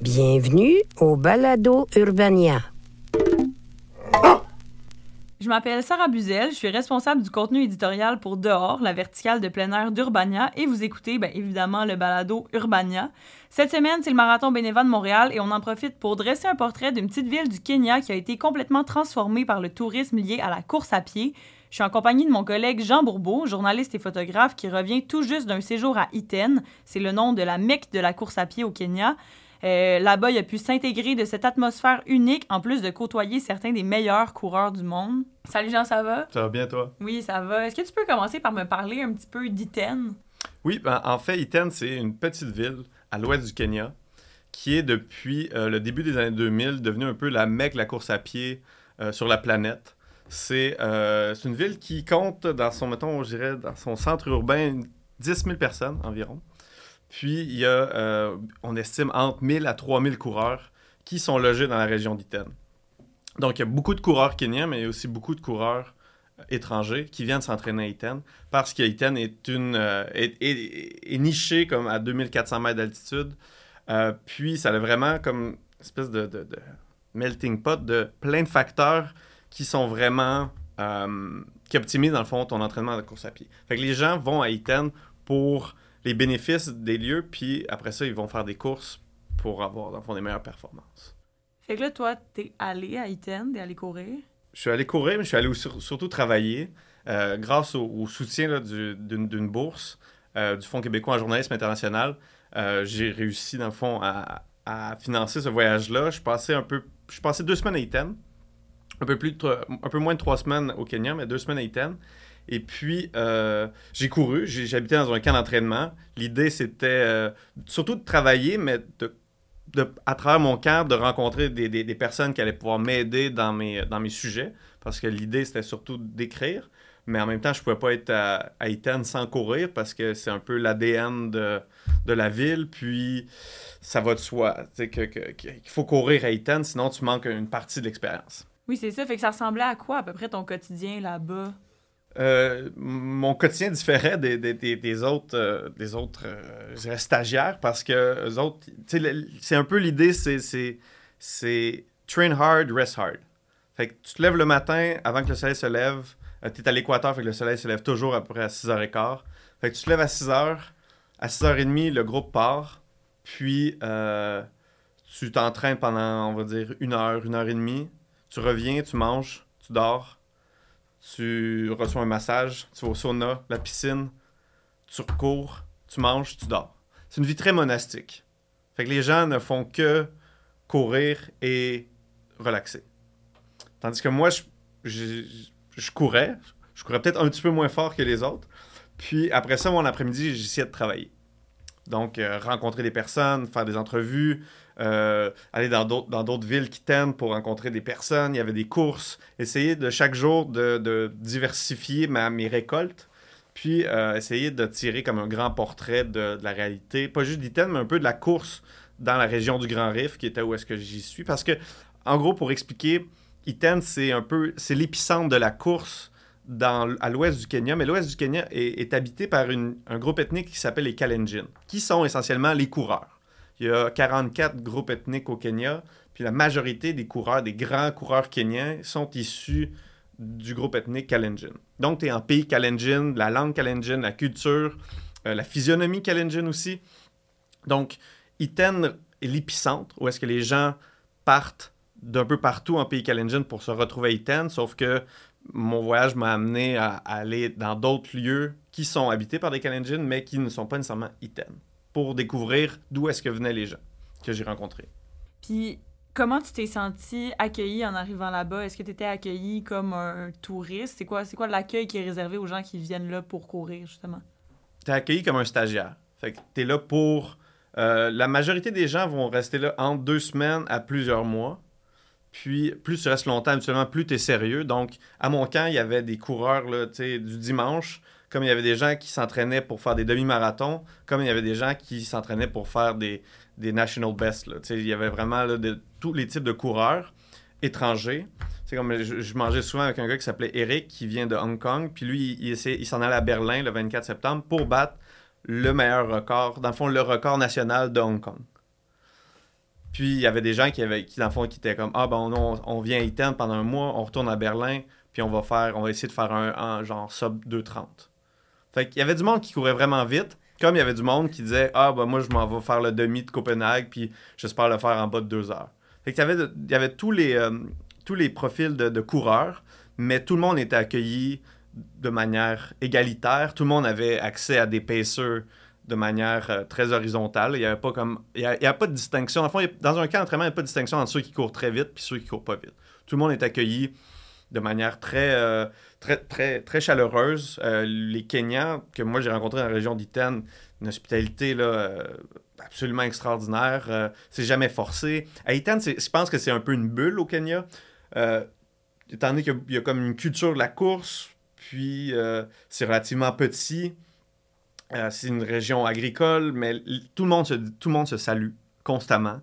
Bienvenue au Balado Urbania. Je m'appelle Sarah Buzel, je suis responsable du contenu éditorial pour Dehors, la verticale de plein air d'Urbania, et vous écoutez bien évidemment le balado Urbania. Cette semaine, c'est le marathon bénévole de Montréal et on en profite pour dresser un portrait d'une petite ville du Kenya qui a été complètement transformée par le tourisme lié à la course à pied. Je suis en compagnie de mon collègue Jean Bourbeau, journaliste et photographe qui revient tout juste d'un séjour à Iten. C'est le nom de la Mecque de la course à pied au Kenya. Euh, là-bas, il a pu s'intégrer de cette atmosphère unique, en plus de côtoyer certains des meilleurs coureurs du monde. Salut Jean, ça va? Ça va bien, toi? Oui, ça va. Est-ce que tu peux commencer par me parler un petit peu d'Iten? Oui, ben, en fait, Iten, c'est une petite ville à l'ouest du Kenya qui est depuis euh, le début des années 2000 devenue un peu la mecque de la course à pied euh, sur la planète. C'est une ville qui compte dans son, mettons, je dirais, dans son centre urbain 10 000 personnes environ. Puis, il y a, euh, on estime, entre 1000 à 3000 coureurs qui sont logés dans la région d'Iten. Donc, il y a beaucoup de coureurs kenyans, mais il y a aussi beaucoup de coureurs euh, étrangers qui viennent s'entraîner à Iten parce qu'Iten est, une, euh, est, niché comme à 2400 mètres d'altitude. puis, ça a vraiment comme une espèce de, melting pot de plein de facteurs qui sont vraiment... qui optimisent, dans le fond, ton entraînement de course à pied. Fait que les gens vont à Iten pour les bénéfices des lieux, puis après ça, ils vont faire des courses pour avoir, dans le fond, des meilleures performances. Fait que là, toi, t'es allé à Iten, t'es allé courir? Je suis allé courir, mais je suis allé surtout travailler euh, grâce au, soutien d'une bourse euh, du Fonds québécois en journalisme international. Euh, j'ai réussi, dans le fond, à, financer ce voyage-là. Je passais un peu... Je passais deux semaines à Iten, un peu, plus un peu moins de trois semaines au Kenya, mais deux semaines à Iten. Et puis, euh, j'ai couru, j'habitais dans un camp d'entraînement. L'idée, c'était euh, surtout de travailler, mais de, à travers mon camp, de rencontrer des, des, personnes qui allaient pouvoir m'aider dans mes, dans mes sujets. Parce que l'idée, c'était surtout d'écrire. Mais en même temps, je ne pouvais pas être à, à sans courir parce que c'est un peu l'ADN de, de, la ville. Puis, ça va de soi qu'il que, faut courir à Iten, sinon tu manques une partie de l'expérience. Oui, c'est ça. Fait que ça ressemblait à quoi à peu près ton quotidien là-bas? Euh, mon quotidien différait des, des, autres, euh, euh, stagiaires parce que eux autres, c'est un peu l'idée, c'est train hard, rest hard. Fait que tu te lèves le matin avant que le soleil se lève, tu es à l'équateur, fait que le soleil se lève toujours à à 6h15. Fait que tu te lèves à 6h, à 6h30, le groupe part, puis tu t'entraînes pendant, on va dire, une heure, une heure et demie. Tu reviens, tu manges, tu dors tu reçois un massage, tu vas au sauna, la piscine, tu recours, tu manges, tu dors. C'est une vie très monastique. Fait que les gens ne font que courir et relaxer. Tandis que moi, je, je, courais. Je courais peut-être un petit peu moins fort que les autres. Puis après ça, mon après-midi, j'essayais de travailler. Donc, euh, rencontrer des personnes, faire des entrevues, euh, aller dans d'autres, dans d'autres villes qui t'aiment pour rencontrer des personnes. Il y avait des courses. Essayer de chaque jour de, diversifier ma, mes récoltes. Puis euh, essayer de tirer comme un grand portrait de, la réalité. Pas juste d'Iten, mais un peu de la course dans la région du Grand Rift, qui était où est-ce que j'y suis. Parce que, en gros, pour expliquer, Iten, c'est un peu, c'est l'épicentre de la course dans, à l'ouest du Kenya, mais l'ouest du Kenya est, habité par un groupe ethnique qui s'appelle les Kalenjin, qui sont essentiellement les coureurs. Il y a 44 groupes ethniques au Kenya, puis la majorité des coureurs, des grands coureurs kenyans, sont issus du groupe ethnique Kalenjin. Donc, tu es en pays Kalenjin, la langue Kalenjin, la culture, euh, la physionomie Kalenjin aussi. Donc, Iten est l'épicentre où est-ce que les gens partent d'un peu partout en pays Kalenjin pour se retrouver à Iten, sauf que mon voyage m'a amené à, aller dans d'autres lieux qui sont habités par des Kalenjin, mais qui ne sont pas nécessairement Iten pour découvrir d'où est-ce que venaient les gens que j'ai rencontrés. Puis, comment tu t'es senti accueilli en arrivant là-bas? Est-ce que tu étais accueilli comme un touriste? C'est quoi, c'est quoi l'accueil qui est réservé aux gens qui viennent là pour courir, justement? Tu es accueilli comme un stagiaire. Fait que tu es là pour... Euh, la majorité des gens vont rester là entre deux semaines à plusieurs mois. Puis, plus tu restes longtemps, habituellement, plus tu es sérieux. Donc, à mon camp, il y avait des coureurs là, du dimanche comme il y avait des gens qui s'entraînaient pour faire des demi-marathons, comme il y avait des gens qui s'entraînaient pour faire des, des national best. Là. Il y avait vraiment de, tous les types de coureurs étrangers. C'est comme je, mangeais souvent avec un gars qui s'appelait Eric, qui vient de Hong Kong, puis lui, il, il s'en allait à Berlin le 24 septembre pour battre le meilleur record, dans le fond, le record national de Hong Kong. Puis il y avait des gens qui, avaient, qui dans le fond, qui étaient comme Ah, ben on, on vient à Iten pendant un mois, on retourne à Berlin, puis on va faire, on va essayer de faire un, un genre sub 2.30. Fait qu'il y avait du monde qui courait vraiment vite, comme il y avait du monde qui disait Ah, ben moi, je m'en vais faire le demi de Copenhague, puis j'espère le faire en bas de deux heures. Fait qu'il y avait, il y avait tous les, euh, tous les profils de, coureurs, mais tout le monde était accueilli de manière égalitaire. Tout le monde avait accès à des pacers de manière euh, très horizontale. Il n'y pas comme il y a, pas de distinction. En fond, dans un cas d'entraînement, il n'y a pas de distinction entre ceux qui courent très vite et ceux qui courent pas vite. Tout le monde est accueilli de manière très, euh, très, très, très chaleureuse. Euh, les Kenyans que moi j'ai rencontrés dans la région d'Iten, une hospitalité là, absolument extraordinaire. C'est jamais forcé. À Iten, je pense que c'est un peu une bulle au Kenya. Étant donné qu'il y y a comme une culture de la course, puis c'est relativement petit. Euh, c'est une région agricole, mais tout le monde se, tout le monde se salue constamment.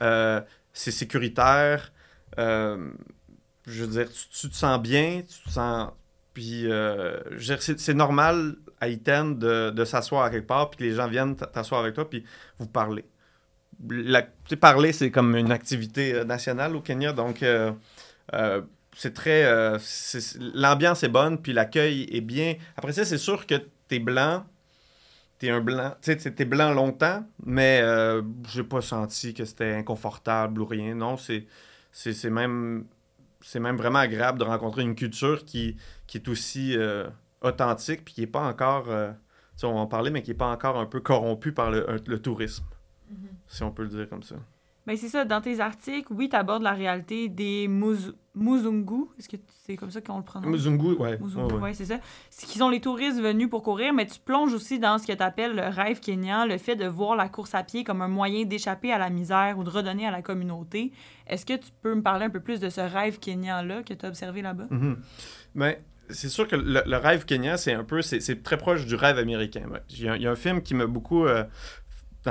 Euh, c'est sécuritaire. Euh, je veux dire, tu, te sens bien, tu te sens. Puis, c'est normal à Iten de, de s'asseoir quelque part, puis que les gens viennent t'asseoir avec toi, puis vous parlez. Parler, c'est comme une activité nationale au Kenya, donc c'est très. L'ambiance est bonne, puis l'accueil est bien. Après ça, c'est sûr que t'es blanc. T'es un blanc. Tu sais, t'es- blanc longtemps, mais euh, j'ai pas senti que c'était inconfortable ou rien. Non, c'est c'est c'est même. C'est même vraiment agréable de rencontrer une culture qui, qui est aussi euh, authentique, puis qui est pas encore. euh, tu sais, on va en parler, mais qui est pas encore un peu corrompu par le, un- le tourisme, si on peut le dire comme ça. Ben c'est ça, dans tes articles, oui, tu abordes la réalité des Muz- Muzungu. Est-ce que c'est comme ça qu'on le prononce? Muzungu, ouais. Muzungu, ouais, ouais. ouais, c'est ça. C'est qui sont les touristes venus pour courir, mais tu plonges aussi dans ce que tu appelles le rêve kényan, le fait de voir la course à pied comme un moyen d'échapper à la misère ou de redonner à la communauté. Est-ce que tu peux me parler un peu plus de ce rêve kényan-là que tu as observé là-bas? Ben, c'est sûr que le, le rêve kenyan, c'est un peu, c'est très proche du rêve américain. Il y, a, il y a un film qui m'a beaucoup. euh,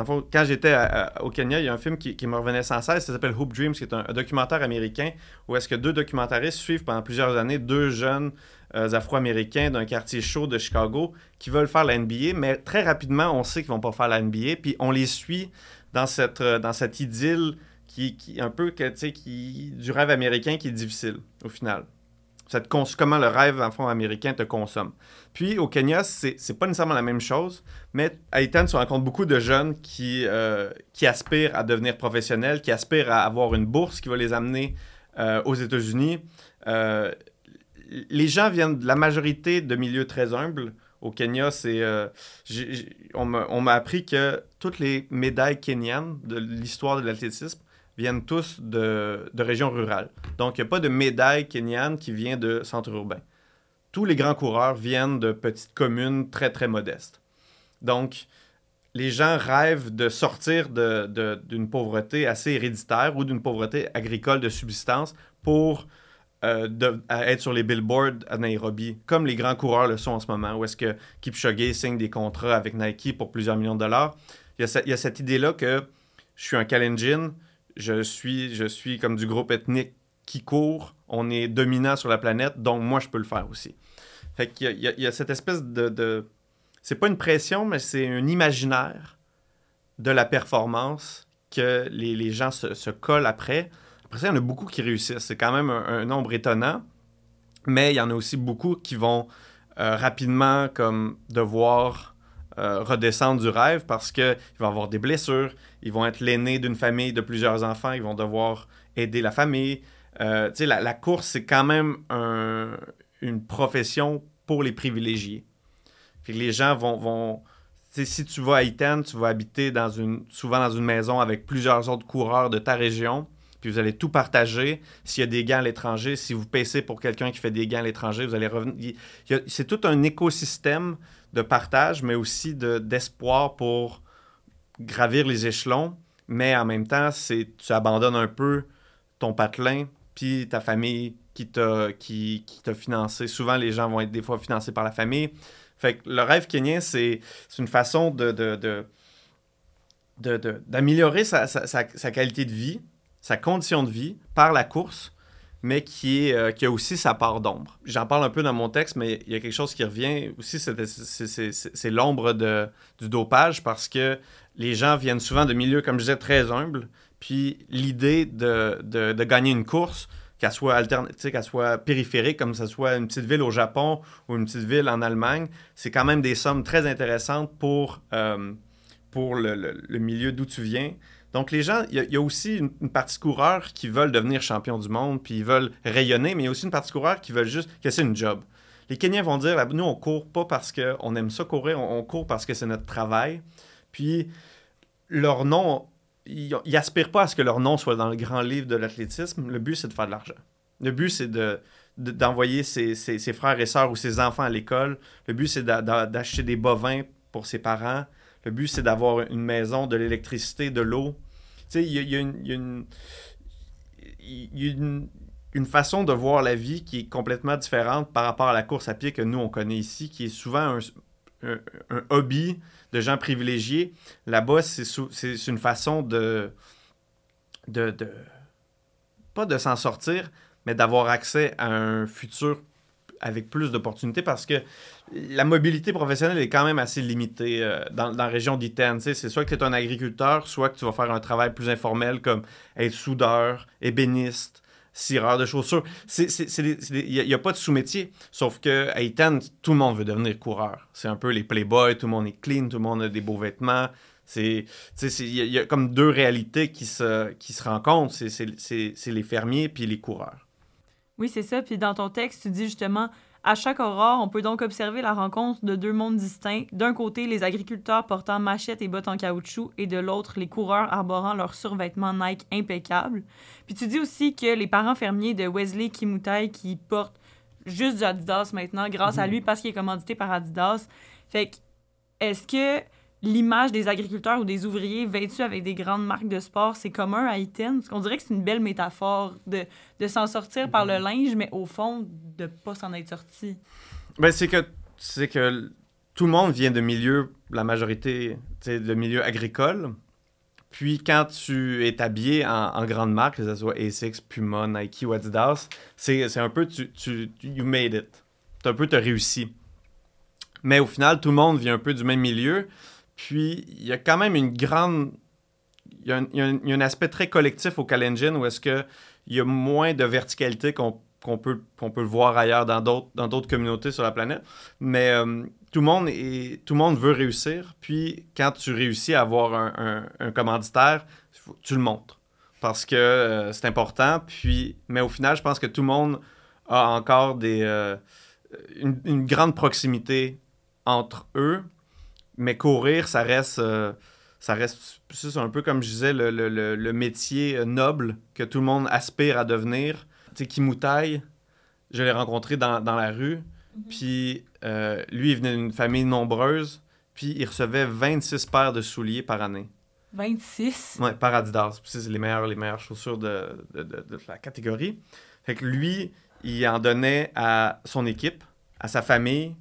quand j'étais au Kenya, il y a un film qui, me revenait sans cesse, ça s'appelle Hoop Dreams, qui est un, documentaire américain où est-ce que deux documentaristes suivent pendant plusieurs années deux jeunes euh, Afro-Américains d'un quartier chaud de Chicago qui veulent faire la NBA, mais très rapidement, on sait qu'ils vont pas faire la NBA, puis on les suit dans cette, euh, dans cette idylle qui, qui un peu qui, du rêve américain qui est difficile au final. Ça te cons- comment le rêve en fond américain te consomme. Puis au Kenya, c'est pas nécessairement la même chose, mais à Itan, tu rencontres beaucoup de jeunes qui, euh, qui aspirent à devenir professionnels, qui aspirent à avoir une bourse qui va les amener euh, aux États-Unis. Euh, les gens viennent de la majorité de milieux très humbles. Au Kenya, c'est on m'a appris que toutes les médailles kenyanes de l'histoire de l'athlétisme viennent tous de, régions rurales. Donc, il n'y a pas de médaille kenyane qui vient de centre urbain. Tous les grands coureurs viennent de petites communes très, très modestes. Donc, les gens rêvent de sortir d'une pauvreté assez héréditaire ou d'une pauvreté agricole de subsistance pour euh, être sur les billboards à Nairobi, comme les grands coureurs le sont en ce moment, où est-ce que Kipchoge signe des contrats avec Nike pour plusieurs millions de dollars. Il y a, ce- il y a cette idée-là que je suis un Kalenjin, je suis, je suis comme du groupe ethnique qui court, on est dominant sur la planète, donc moi je peux le faire aussi. Fait qu'il y y a- cette espèce de, de- C'est pas une pression, mais c'est un imaginaire de la performance que les, gens se, collent après. Après ça, il y en a beaucoup qui réussissent. C'est quand même un, un nombre étonnant, mais il y en a aussi beaucoup qui vont euh, rapidement comme devoir euh, redescendre du rêve parce qu'ils vont avoir des blessures, ils vont être l'aîné d'une famille de plusieurs enfants, ils vont devoir aider la famille. Euh, la, la course, c'est quand même un- une profession pour les privilégiés. Puis les gens vont... vont si tu vas à Iten, tu vas habiter dans une, souvent dans une maison avec plusieurs autres coureurs de ta région, puis vous allez tout partager. S'il y a des gants à l'étranger, si vous payez pour quelqu'un qui fait des gants à l'étranger, vous allez revenir. C'est tout un écosystème de partage, mais aussi de- d'espoir pour gravir les échelons. Mais en même temps, c'est tu abandonnes un peu ton patelin, puis ta famille qui t'a qui, financé. Souvent, les gens vont être des fois financés par la famille. Fait que le rêve kenyan, c'est une façon de, d'améliorer sa- sa qualité de vie, sa condition de vie par la course, mais euh, qui a aussi sa part d'ombre. J'en parle un peu dans mon texte, mais il y a quelque chose qui revient aussi, c'est l'ombre du dopage parce que les gens viennent souvent de milieux, comme je disais, très humbles. Puis l'idée de, gagner une course, qu'elle soit alternative, qu'elle soit périphérique, comme ce soit une petite ville au Japon ou une petite ville en Allemagne, c'est quand même des sommes très intéressantes pour, euh, le, milieu d'où tu viens. Donc, les gens, il y, a aussi une, partie coureur qui veulent devenir champion du monde, puis ils veulent rayonner, mais il y a aussi une partie coureur qui veulent juste que c'est une job. Les Kenyans vont dire, nous, on court pas parce qu'on aime ça courir, on, court parce que c'est notre travail. Puis, leur nom, ils n'aspirent pas à ce que leur nom soit dans le grand livre de l'athlétisme. Le but, c'est de faire de l'argent. Le but, c'est de, d'envoyer ses, ses, frères et sœurs ou ses enfants à l'école. Le but, c'est d'acheter des bovins pour ses parents. Le but, c'est d'avoir une maison, de l'électricité, de l'eau. Tu sais, il y a, une, une, façon de voir la vie qui est complètement différente par rapport à la course à pied que nous, on connaît ici, qui est souvent un, hobby de gens privilégiés. Là-bas, c'est une façon de, de, de pas de s'en sortir, mais d'avoir accès à un futur avec plus d'opportunités parce que la mobilité professionnelle est quand même assez limitée euh, dans, la région d'Iten. C'est soit que tu es un agriculteur, soit que tu vas faire un travail plus informel comme être soudeur, ébéniste, cireur de chaussures. Il n'y a, pas de sous-métier. Sauf que à Iten, tout le monde veut devenir coureur. C'est un peu les playboys, tout le monde est clean, tout le monde a des beaux vêtements. Il y, a comme deux réalités qui se, qui se rencontrent. C'est les fermiers puis les coureurs. Oui, c'est ça. Puis dans ton texte, tu dis justement à chaque aurore, on peut donc observer la rencontre de deux mondes distincts. D'un côté, les agriculteurs portant machettes et bottes en caoutchouc, et de l'autre, les coureurs arborant leurs survêtements Nike impeccables. Puis tu dis aussi que les parents fermiers de Wesley Kimutai qui portent juste du Adidas maintenant, grâce à mhm. lui, parce qu'il est commandité par Adidas. Fait que, est-ce que l'image des agriculteurs ou des ouvriers vêtus avec des grandes marques de sport, c'est commun à Iten. Qu'on dirait que c'est une belle métaphore de, s'en sortir par le linge, mais au fond, de pas s'en être sorti. Ben, c'est que, c'est tout le monde vient de milieux, la majorité, de milieux agricoles. Puis quand tu es habillé en, grande marque, que ce soit Asics, Puma, Nike ou Adidas, c'est, un peu, tu, tu, you made it. Tu un peu, réussi. Mais au final, tout le monde vient un peu du même milieu. Puis, il y a quand même une grande. Il y, a un, aspect très collectif au Kalenjin où est-ce qu'il y a moins de verticalité qu'on peut, peut le voir ailleurs dans d'autres communautés sur la planète. Mais euh, tout, le monde tout le monde veut réussir. Puis, quand tu réussis à avoir un, commanditaire, tu le montres. Parce que euh, c'est important. Puis, mais au final, je pense que tout le monde a encore des, euh, une grande proximité entre eux mais courir, ça reste. Euh, ça reste. C'est un peu comme je disais, le, le, le, métier noble que tout le monde aspire à devenir. Tu sais, Kimoutai, je l'ai rencontré dans, dans, la rue. Mhm. Puis euh, lui, il venait d'une famille nombreuse. Puis il recevait 26 paires de souliers par année. 26? Ouais, par Adidas. c'est les meilleures, les meilleures chaussures de, de, de, de, la catégorie. Fait que lui, il en donnait à son équipe, à sa famille,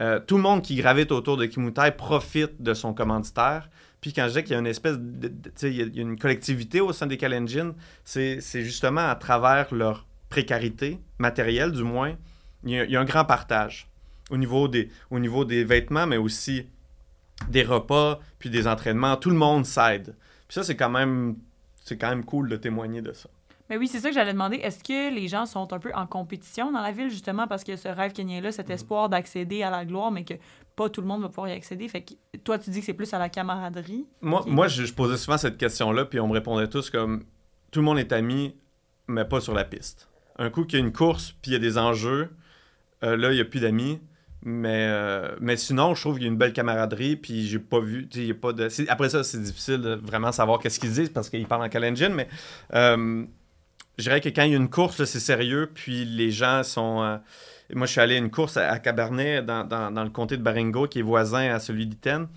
euh, tout le monde qui gravite autour de Kimutai profite de son commanditaire. Puis quand je dis qu'il y a une espèce de, il y a une collectivité au sein des Kalenjin, c'est justement à travers leur précarité matérielle, du moins, il y, a, un grand partage au niveau, des, vêtements, mais aussi des repas, puis des entraînements. Tout le monde s'aide. Puis ça, c'est quand même cool de témoigner de ça. Mais oui, c'est ça que j'allais demander. Est-ce que les gens sont un peu en compétition dans la ville, justement, parce que ce rêve kenyan-là, cet mm. espoir d'accéder à la gloire, mais que pas tout le monde va pouvoir y accéder? Fait que toi, tu dis que c'est plus à la camaraderie. Moi, moi je, posais souvent cette question-là, puis on me répondait tous comme tout le monde est ami, mais pas sur la piste. Un coup qu'il y a une course, puis il y a des enjeux, euh, là, il n'y a plus d'amis. Mais, euh, mais sinon, je trouve qu'il y a une belle camaraderie, puis j'ai pas vu, y a pas de... Après ça, c'est difficile de vraiment savoir qu'est-ce qu'ils disent, parce qu'ils parlent en Kalenjin, mais... Euh, je dirais que quand il y a une course, c'est sérieux, puis les gens sont. Euh, moi, je suis allé à une course à, Cabernet, dans, le comté de Baringo, qui est voisin à celui d'Iten.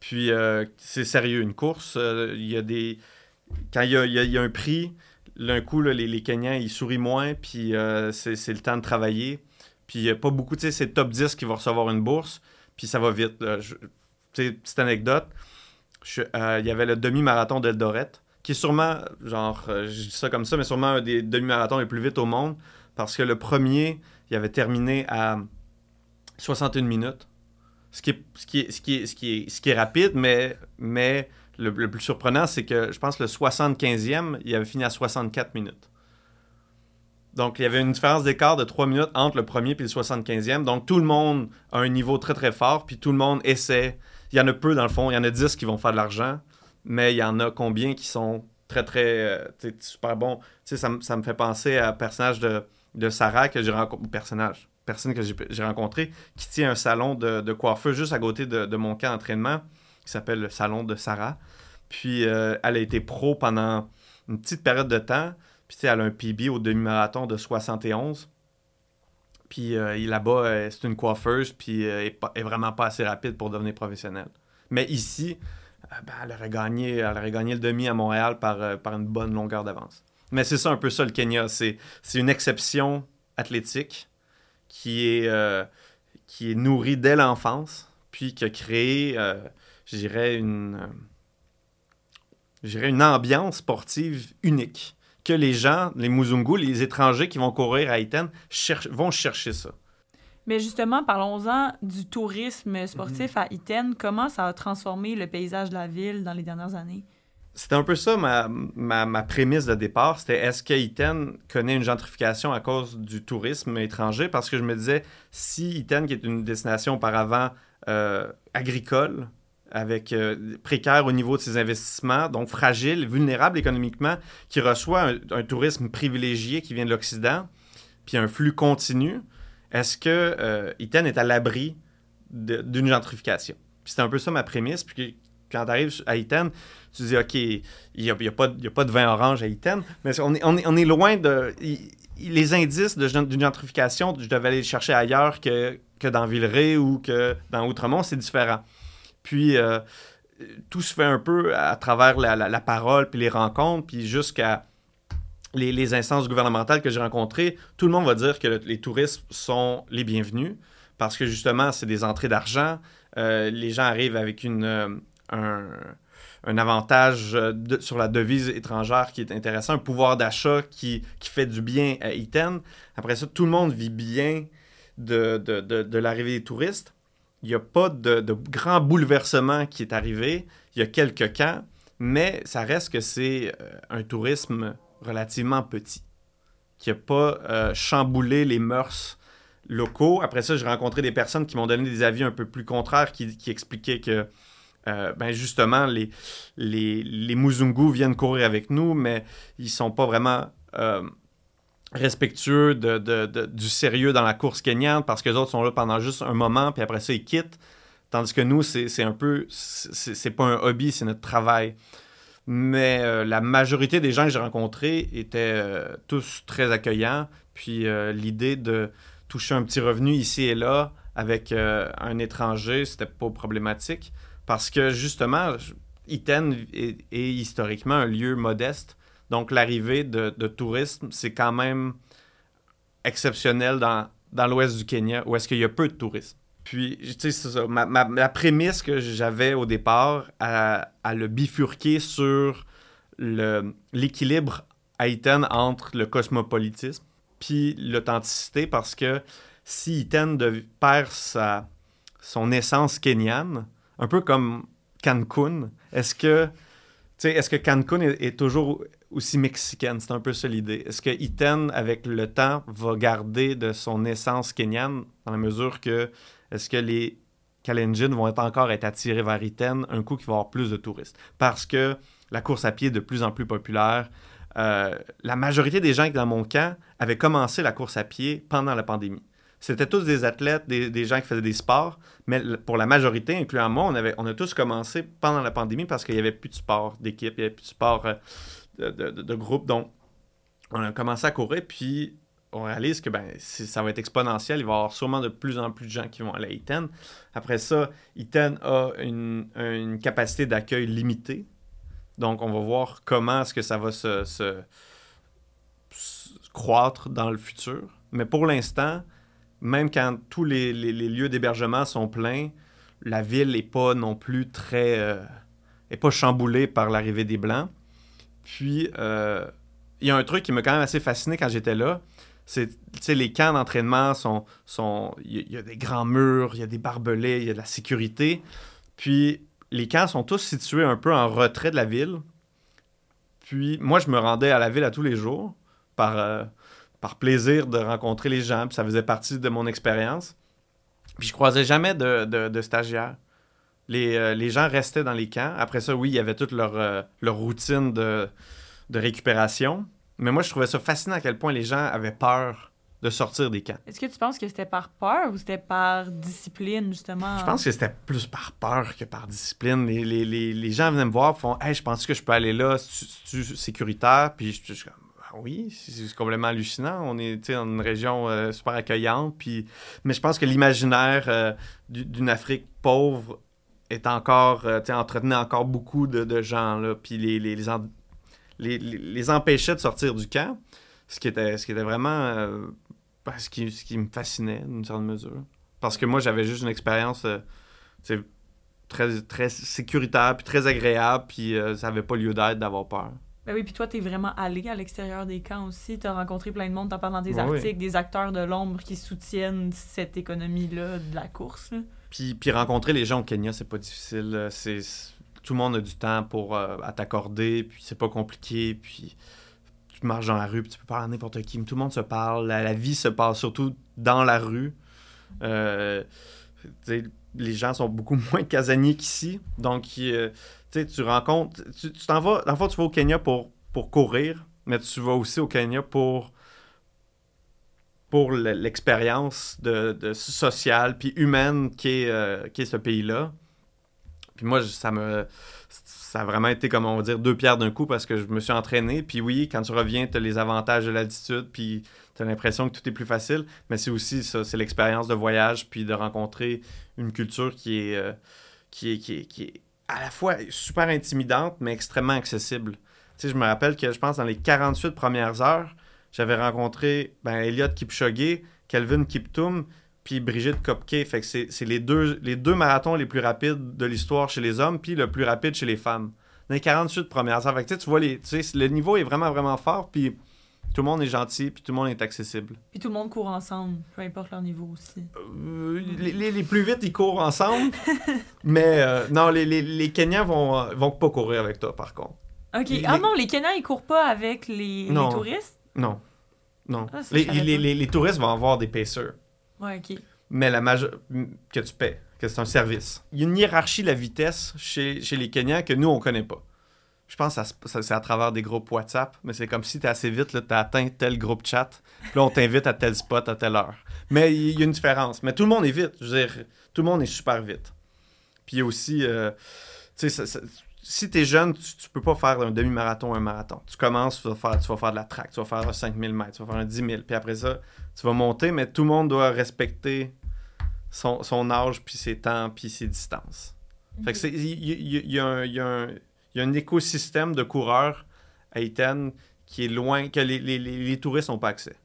Puis euh, c'est sérieux, une course. Euh, il y a des. Quand il y a, un prix, d'un coup, les, Kenyans, ils sourient moins, puis c'est le temps de travailler. Puis il n'y a pas beaucoup, tu sais, c'est top 10 qui vont recevoir une bourse, puis ça va vite. petite anecdote, il y avait le demi-marathon d'Eldoret qui est sûrement, genre, euh, je dis ça comme ça, mais sûrement un des demi-marathons les plus vite au monde, parce que le premier, il avait terminé à 61 minutes. Ce qui est, rapide, mais, mais le, le plus surprenant, c'est que je pense que le 75e, il avait fini à 64 minutes. Donc, il y avait une différence d'écart de 3 minutes entre le premier et le 75e. Donc, tout le monde a un niveau très, très fort, puis tout le monde essaie. Il y en a peu, dans le fond. Il y en a 10 qui vont faire de l'argent, mais il y en a combien qui sont très, très euh, super bons. Tu sais, ça, ça me fait penser à un personnage de, de Sarah que j'ai rencontré. Personnage. Personne que j'ai rencontré qui tient un salon de, de coiffeur juste à côté de, de mon camp d'entraînement qui s'appelle le salon de Sarah. Puis, euh, elle a été pro pendant une petite période de temps. Puis, tu sais, elle a un PB au demi-marathon de 71. Puis, euh, là-bas, euh, c'est une coiffeuse, puis euh, est est vraiment pas assez rapide pour devenir professionnelle. Mais ici, ben, elle, aurait gagné, elle aurait gagné le demi à Montréal par, euh, par une bonne longueur d'avance. Mais c'est ça un peu ça, le Kenya. C'est une exception athlétique qui est, euh, qui est nourrie dès l'enfance, puis qui a créé, euh, je dirais, une, euh, une ambiance sportive unique que les gens, les Muzungu, les étrangers qui vont courir à Iten, vont chercher ça. Mais justement, parlons-en du tourisme sportif Mhm. à Iten. Comment ça a transformé le paysage de la ville dans les dernières années? C'était un peu ça ma, ma, ma prémisse de départ. C'était est-ce que Iten connaît une gentrification à cause du tourisme étranger? Parce que je me disais, si Iten, qui est une destination auparavant euh, agricole, avec euh, précaire au niveau de ses investissements, donc fragile, vulnérable économiquement, qui reçoit un, un tourisme privilégié qui vient de l'Occident, puis un flux continu, est-ce que euh, Iten est à l'abri d'une gentrification? C'était un peu ça ma prémisse. Puis quand tu arrives à Iten, tu dis, OK, il n'y a, y a pas a pas de vin orange à Iten, mais on est, on est, loin de. les indices d'une gentrification, je devais aller les chercher ailleurs que, que dans Villeray ou que dans Outremont, c'est différent. Puis euh, tout se fait un peu à travers la- la parole, puis les rencontres, puis jusqu'à les, instances gouvernementales que j'ai rencontrées, tout le monde va dire que le- les touristes sont les bienvenus parce que justement, c'est des entrées d'argent. Euh, les gens arrivent avec une, euh, un, avantage euh, sur la devise étrangère qui est intéressant, un pouvoir d'achat qui, qui fait du bien à Iten. Après ça, tout le monde vit bien de, de, de, l'arrivée des touristes. Il n'y a pas de, grand bouleversement qui est arrivé. Il y a quelques camps, mais ça reste que c'est un tourisme relativement petit, qui n'a pas euh, chamboulé les mœurs locaux. Après ça, j'ai rencontré des personnes qui m'ont donné des avis un peu plus contraires, qui, expliquaient que, euh, ben justement, les, les, les Muzungu viennent courir avec nous, mais ils sont pas vraiment euh, respectueux du sérieux dans la course kenyane parce que les autres sont là pendant juste un moment, puis après ça, ils quittent. Tandis que nous, c'est un peu. C'est pas un hobby, c'est notre travail. Mais euh, la majorité des gens que j'ai rencontrés étaient euh, tous très accueillants. Puis euh, l'idée de toucher un petit revenu ici et là avec un étranger, c'était pas problématique. Parce que justement, Iten est, historiquement un lieu modeste. Donc l'arrivée de, touristes, c'est quand même exceptionnel dans, dans l'ouest du Kenya, où est-ce qu'il y a peu de touristes. Puis, tu sais, c'est ça. Ma, ma- la prémisse que j'avais au départ à, le bifurquer sur l'équilibre haïtien entre le cosmopolitisme puis l'authenticité, parce que si Iten perd sa, son essence kenyane, un peu comme Cancun, est-ce que, est-ce que Cancun est, est toujours aussi mexicaine? C'est un peu ça l'idée. Est-ce que Iten, avec le temps, va garder de son essence kenyane dans la mesure que est-ce que les Kalenjin vont encore être attirés vers Iten un coup qu'il va avoir plus de touristes? Parce que la course à pied est de plus en plus populaire. Euh, la majorité des gens qui dans mon camp avaient commencé la course à pied pendant la pandémie. C'était tous des athlètes, des, gens qui faisaient des sports, mais pour la majorité, incluant moi, on, avait, a tous commencé pendant la pandémie parce qu'il n'y avait plus de sport d'équipe, il n'y avait plus de sport euh, de groupe. Donc, on a commencé à courir, puis on réalise que ben, ça va être exponentiel. Il va y avoir sûrement de plus en plus de gens qui vont aller à Iten. Après ça, Iten a une, capacité d'accueil limitée. Donc, on va voir comment est-ce que ça va se, croître dans le futur. Mais pour l'instant, même quand tous les lieux d'hébergement sont pleins, la ville n'est pas non plus très... euh, est pas chamboulée par l'arrivée des Blancs. Puis, euh, il y a un truc qui m'a quand même assez fasciné quand j'étais là. Les camps d'entraînement sont. Il y, a des grands murs, il y a des barbelés, il y a de la sécurité. Puis, les camps sont tous situés un peu en retrait de la ville. Puis, moi, je me rendais à la ville à tous les jours par, euh, plaisir de rencontrer les gens. Puis, ça faisait partie de mon expérience. Puis, je croisais jamais de, de, stagiaires. Les, euh, les, gens restaient dans les camps. Après ça, oui, il y avait toute leur, euh, leur routine de, de récupération. Mais moi, je trouvais ça fascinant à quel point les gens avaient peur de sortir des camps. Est-ce que tu penses que c'était par peur ou c'était par discipline, justement? Je pense que c'était plus par peur que par discipline. Les, les, les, les gens venaient me voir et font Hey, je pense que je peux aller là, c'est sécuritaire. Puis je, suis comme ah Oui, c'est complètement hallucinant. On est dans une région euh, super accueillante. Puis... Mais je pense que l'imaginaire euh, d'une Afrique pauvre est encore, euh, entretenait encore beaucoup de, de gens. Là. Puis les, les, les, les, les, empêchait de sortir du camp, ce qui était, ce qui était vraiment euh, ce, qui, ce qui me fascinait d'une certaine mesure. Parce que moi, j'avais juste une expérience euh, très, très sécuritaire, puis très agréable, puis euh, ça n'avait pas lieu d'être d'avoir peur. Ben oui, puis toi, t'es vraiment allé à l'extérieur des camps aussi. T'as rencontré plein de monde, t'en parles dans tes articles, des acteurs de l'ombre qui soutiennent cette économie-là de la course. Puis, puis rencontrer les gens au Kenya, c'est pas difficile. C'est tout le monde a du temps pour euh, t'accorder, puis c'est pas compliqué, puis tu marches dans la rue, puis tu peux parler à n'importe qui, tout le monde se parle, la, vie se passe surtout dans la rue. Euh, les gens sont beaucoup moins casaniers qu'ici, donc euh, tu rencontres, tu t'en vas, dans tu vas au Kenya pour, pour courir, mais tu vas aussi au Kenya pour pour l'expérience de, sociale puis humaine qui est, qui est ce pays-là. Puis moi, ça me. Ça a vraiment été, comme on va dire, deux pierres d'un coup parce que je me suis entraîné. Puis oui, quand tu reviens, tu as les avantages de l'altitude, puis tu as l'impression que tout est plus facile. Mais c'est aussi ça, c'est l'expérience de voyage, puis de rencontrer une culture qui est, euh, qui est, qui est, qui est à la fois super intimidante, mais extrêmement accessible. Tu sais, je me rappelle que je pense dans les 48 premières heures, j'avais rencontré ben, Elliot Kipchoge, Kelvin Kiptoum, puis Brigitte Kopke. Fait que c'est les deux, les deux marathons les plus rapides de l'histoire chez les hommes, puis le plus rapide chez les femmes. Dans les 48 premières heures. Fait que, tu vois, les, le niveau est vraiment, vraiment fort, puis tout le monde est gentil, puis tout le monde est accessible. Puis tout le monde court ensemble, peu importe leur niveau aussi. Euh, les, les, plus vite, ils courent ensemble, mais euh, non, les, les, Kenyans vont, vont pas courir avec toi, par contre. OK. Ah non, les Kenyans, ils courent pas avec les, touristes? Non. Non. Ah, les, les, touristes vont avoir des pacers. Mais la major... que tu paies, que c'est un service. Il y a une hiérarchie de la vitesse chez, chez les Kenyans que nous, on connaît pas. Je pense que c'est à travers des groupes WhatsApp, mais c'est comme si tu es assez vite, tu as atteint tel groupe chat, puis là, on t'invite à tel spot à telle heure. Mais il y a une différence. Mais tout le monde est vite. Je veux dire, tout le monde est super vite. Puis aussi, euh, tu sais, si tu es jeune, tu, tu, peux pas faire un demi-marathon, un marathon. Tu commences, tu vas, faire, tu vas faire de la track, tu vas faire un 5000 mètres, tu vas faire un 10 000, puis après ça, tu vas monter, mais tout le monde doit respecter son, son âge, puis ses temps, puis ses distances. Fait que il y, y, a y, a un écosystème de coureurs à Iten qui est loin, que les, les, les touristes n'ont pas accès.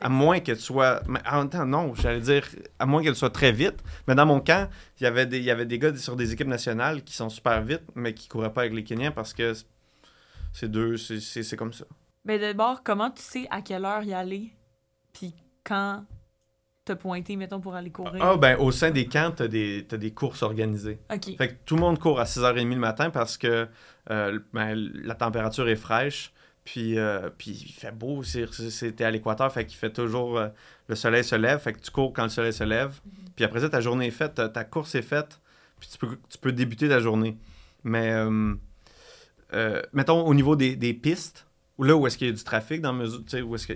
À moins que tu sois. En même temps, non, j'allais dire, à moins qu'elle soit très vite. Mais dans mon camp, il y avait des, il y avait des gars sur des équipes nationales qui sont super vite, mais qui ne couraient pas avec les Kenyans parce que c'est deux, c'est comme ça. Mais d'abord, comment tu sais à quelle heure y aller? Puis quand te pointer, mettons, pour aller courir? Ah, ben, au sein des camps, tu as, des courses organisées. OK. Fait que tout le monde court à 6h30 le matin parce que euh, ben, la température est fraîche. Puis, euh, puis il fait beau, c'était à l'équateur, fait qu'il fait toujours. Euh, le soleil se lève, fait que tu cours quand le soleil se lève. Mhm. Puis après ça, ta journée est faite, ta, course est faite, puis tu peux, tu peux débuter ta journée. Mais, euh, mettons, au niveau des, des pistes, là où est-ce qu'il y a du trafic, dans mesure, où est-ce que.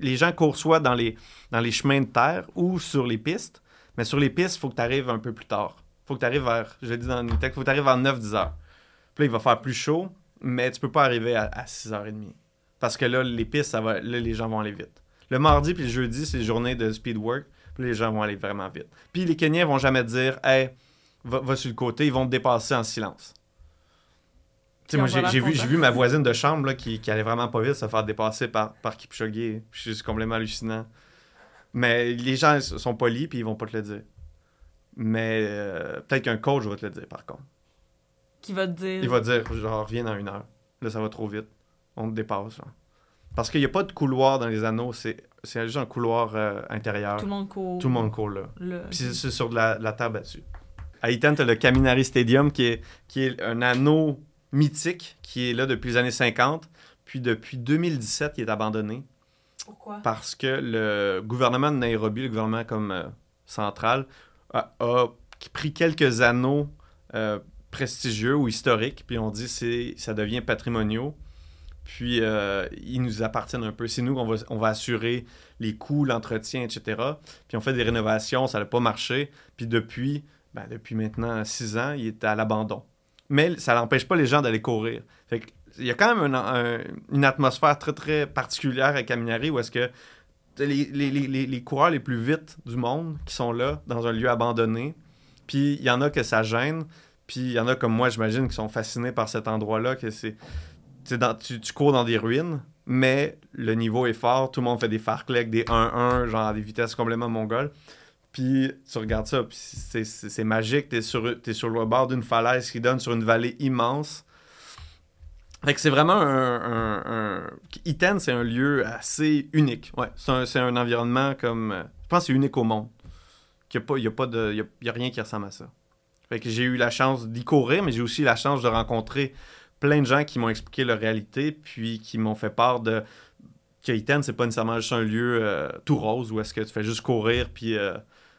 les gens courent soit dans les, dans les chemins de terre ou sur les pistes, mais sur les pistes, il faut que tu arrives un peu plus tard. Faut que tu arrives vers, je l'ai dit dans le texte, il faut que tu arrives vers 9-10 heures. Puis là, il va faire plus chaud, mais tu peux pas arriver à, 6h30. Parce que là, les pistes, ça va, là, les gens vont aller vite. Le mardi puis le jeudi, c'est journée de speed work, puis les gens vont aller vraiment vite. Puis les Kenyans vont jamais te dire, hey, va, sur le côté, ils vont te dépasser en silence. Tu sais, moi, j'ai vu, vu ma voisine de chambre là, qui, qui allait vraiment pas vite se faire dépasser par, par Kipchoge. C'est complètement hallucinant. Mais les gens sont polis, puis ils vont pas te le dire. Mais euh, peut-être qu'un coach va te le dire, par contre. Qui va te dire. Il va dire, genre, reviens dans une heure. là, ça va trop vite. On te dépasse. genre. Parce qu'il n'y a pas de couloir dans les anneaux, c'est c'est juste un couloir euh, intérieur. Tout le monde court. Tout le monde court là. Puis c'est- c'est sur de la, de la terre battue. À Eton, tu as le Caminari Stadium qui est, qui est un anneau mythique qui est là depuis les années 50. Puis depuis 2017, il est abandonné Pourquoi? parce que le gouvernement de Nairobi, le gouvernement comme euh, central, a, a pris quelques anneaux euh, prestigieux ou historiques, puis on dit c'est ça devient patrimoniaux. Puis euh, ils nous appartiennent un peu. C'est nous qu'on va, on va assurer les coûts, l'entretien, etc. Puis on fait des rénovations, ça n'a pas marché. Puis depuis, ben, depuis maintenant six ans, il est à l'abandon. Mais ça n'empêche pas les gens d'aller courir. Fait il y a quand même un- un- une atmosphère très, très particulière à Caminari où est-ce que les, les- les coureurs les plus vite du monde qui sont là, dans un lieu abandonné. Puis il y en a que ça gêne. Puis il y en a comme moi, j'imagine, qui sont fascinés par cet endroit-là, que c'est... tu cours dans des ruines, mais le niveau est fort. Tout le monde fait des farclecs, des 1-1, genre des vitesses complètement mongoles. Puis tu regardes ça, puis c'est- magique. T'es sur, sur le bord d'une falaise qui donne sur une vallée immense. Fait que c'est vraiment un... Iten, c'est un lieu assez unique. Ouais, c'est un, environnement comme... Je pense que c'est unique au monde. Il n'y a, a, a rien qui ressemble à ça. Fait que j'ai eu la chance d'y courir, mais j'ai aussi la chance de rencontrer plein de gens qui m'ont expliqué leur réalité, puis qui m'ont fait part de que Iten, c'est pas nécessairement juste un lieu euh, tout rose où est-ce que tu fais juste courir, puis euh,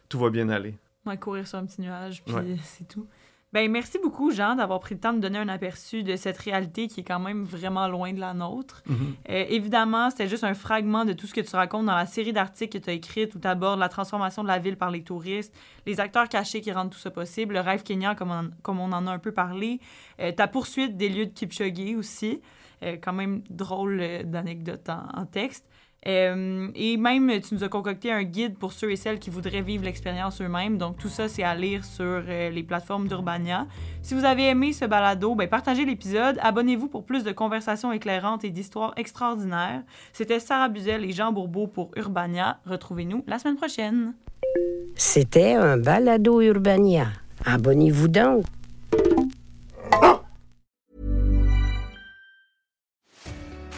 tout va bien aller. Ouais, courir sur un petit nuage, puis Ouais. c'est tout. Ben, merci beaucoup, Jean, d'avoir pris le temps de donner un aperçu de cette réalité qui est quand même vraiment loin de la nôtre. Euh, évidemment, c'était juste un fragment de tout ce que tu racontes dans la série d'articles que tu as écrite où tu abordes la transformation de la ville par les touristes, les acteurs cachés qui rendent tout ça possible, le rêve kényan comme on, comme on en a un peu parlé, euh, ta poursuite des lieux de Kipchoge aussi. Euh, quand même drôle d'anecdote en, en texte. Euh, et même, tu nous as concocté un guide pour ceux et celles qui voudraient vivre l'expérience eux-mêmes. Donc, tout ça, c'est à lire sur euh, les plateformes d'Urbania. Si vous avez aimé ce balado, ben, partagez l'épisode. Abonnez-vous pour plus de conversations éclairantes et d'histoires extraordinaires. C'était Sarah Buzel et Jean Bourbeau pour Urbania. Retrouvez-nous la semaine prochaine. C'était un balado Urbania. Abonnez-vous donc.